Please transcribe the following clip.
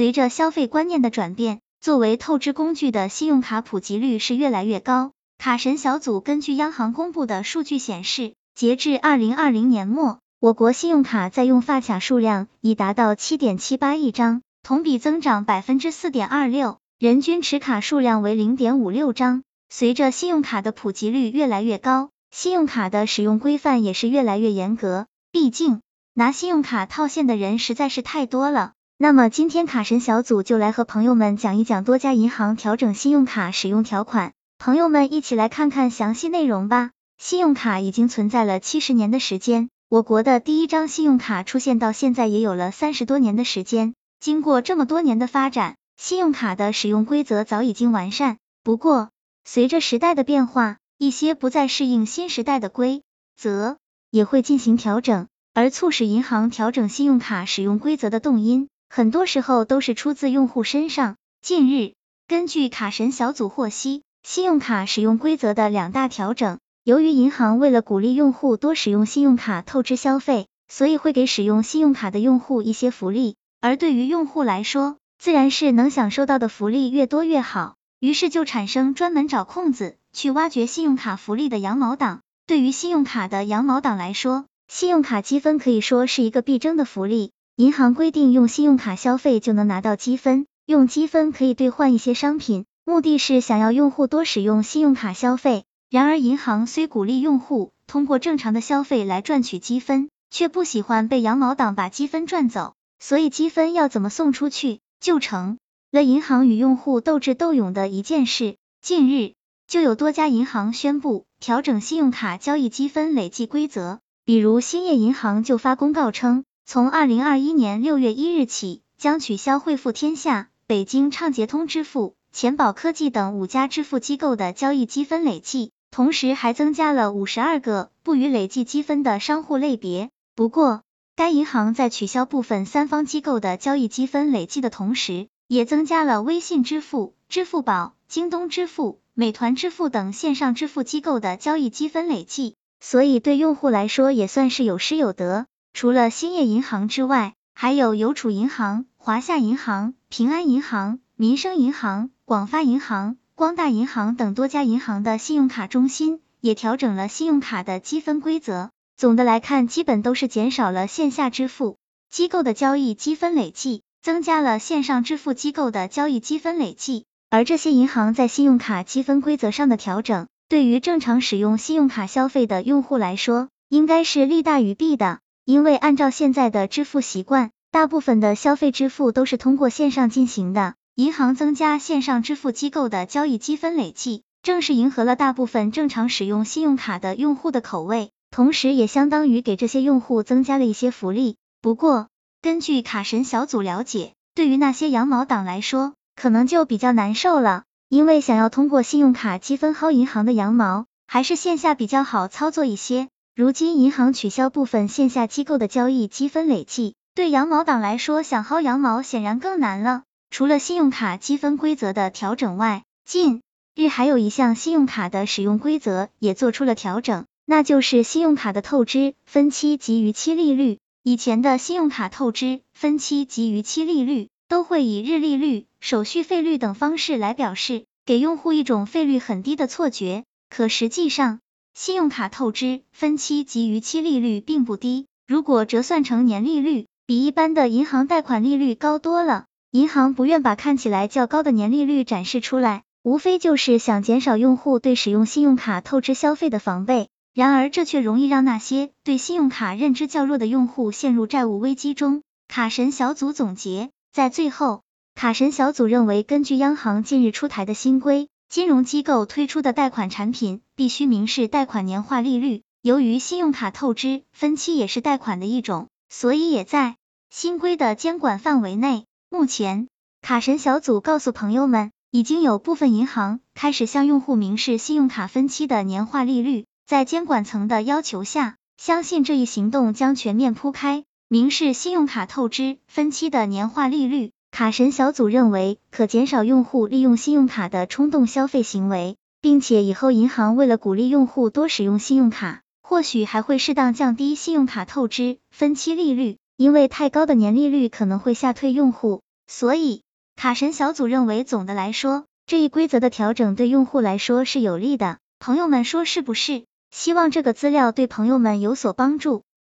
随着消费观念的转变，作为透支工具的信用卡普及率是越来越高。卡神小组根据央行公布的数据显示，截至二零二零年末，我国信用卡在用发卡数量已达到七点七八亿张，同比增长百分之四点二六，人均持卡数量为零点五六张。随着信用卡的普及率越来越高，信用卡的使用规范也是越来越严格。毕竟，拿信用卡套现的人实在是太多了。那么今天卡神小组就来和朋友们讲一讲多家银行调整信用卡使用条款，朋友们一起来看看详细内容吧。信用卡已经存在了七十年的时间，我国的第一张信用卡出现到现在也有了三十多年的时间。经过这么多年的发展，信用卡的使用规则早已经完善。不过，随着时代的变化，一些不再适应新时代的规则也会进行调整，而促使银行调整信用卡使用规则的动因。很多时候都是出自用户身上。近日，根据卡神小组获悉，信用卡使用规则的两大调整。由于银行为了鼓励用户多使用信用卡透支消费，所以会给使用信用卡的用户一些福利。而对于用户来说，自然是能享受到的福利越多越好。于是就产生专门找空子去挖掘信用卡福利的羊毛党。对于信用卡的羊毛党来说，信用卡积分可以说是一个必争的福利。银行规定用信用卡消费就能拿到积分，用积分可以兑换一些商品，目的是想要用户多使用信用卡消费。然而，银行虽鼓励用户通过正常的消费来赚取积分，却不喜欢被羊毛党把积分赚走，所以积分要怎么送出去，就成了银行与用户斗智斗勇的一件事。近日，就有多家银行宣布调整信用卡交易积分累计规则，比如兴业银行就发公告称。从二零二一年六月一日起，将取消汇付天下、北京畅捷通支付、钱宝科技等五家支付机构的交易积分累计，同时还增加了五十二个不予累计积分的商户类别。不过，该银行在取消部分三方机构的交易积分累计的同时，也增加了微信支付、支付宝、京东支付、美团支付等线上支付机构的交易积分累计，所以对用户来说也算是有失有得。除了兴业银行之外，还有邮储银行、华夏银行、平安银行、民生银行、广发银行、光大银行等多家银行的信用卡中心也调整了信用卡的积分规则。总的来看，基本都是减少了线下支付机构的交易积分累计，增加了线上支付机构的交易积分累计。而这些银行在信用卡积分规则上的调整，对于正常使用信用卡消费的用户来说，应该是利大于弊的。因为按照现在的支付习惯，大部分的消费支付都是通过线上进行的。银行增加线上支付机构的交易积分累计，正是迎合了大部分正常使用信用卡的用户的口味，同时也相当于给这些用户增加了一些福利。不过，根据卡神小组了解，对于那些羊毛党来说，可能就比较难受了，因为想要通过信用卡积分薅银行的羊毛，还是线下比较好操作一些。如今银行取消部分线下机构的交易积分累计，对羊毛党来说想薅羊毛显然更难了。除了信用卡积分规则的调整外，近日还有一项信用卡的使用规则也做出了调整，那就是信用卡的透支、分期及逾期利率。以前的信用卡透支、分期及逾期利率都会以日利率、手续费率等方式来表示，给用户一种费率很低的错觉。可实际上，信用卡透支、分期及逾期利率并不低，如果折算成年利率，比一般的银行贷款利率高多了。银行不愿把看起来较高的年利率展示出来，无非就是想减少用户对使用信用卡透支消费的防备。然而，这却容易让那些对信用卡认知较弱的用户陷入债务危机中。卡神小组总结，在最后，卡神小组认为，根据央行近日出台的新规。金融机构推出的贷款产品必须明示贷款年化利率。由于信用卡透支、分期也是贷款的一种，所以也在新规的监管范围内。目前，卡神小组告诉朋友们，已经有部分银行开始向用户明示信用卡分期的年化利率。在监管层的要求下，相信这一行动将全面铺开明示信用卡透支、分期的年化利率。卡神小组认为，可减少用户利用信用卡的冲动消费行为，并且以后银行为了鼓励用户多使用信用卡，或许还会适当降低信用卡透支、分期利率，因为太高的年利率可能会吓退用户。所以卡神小组认为，总的来说，这一规则的调整对用户来说是有利的。朋友们说是不是？希望这个资料对朋友们有所帮助。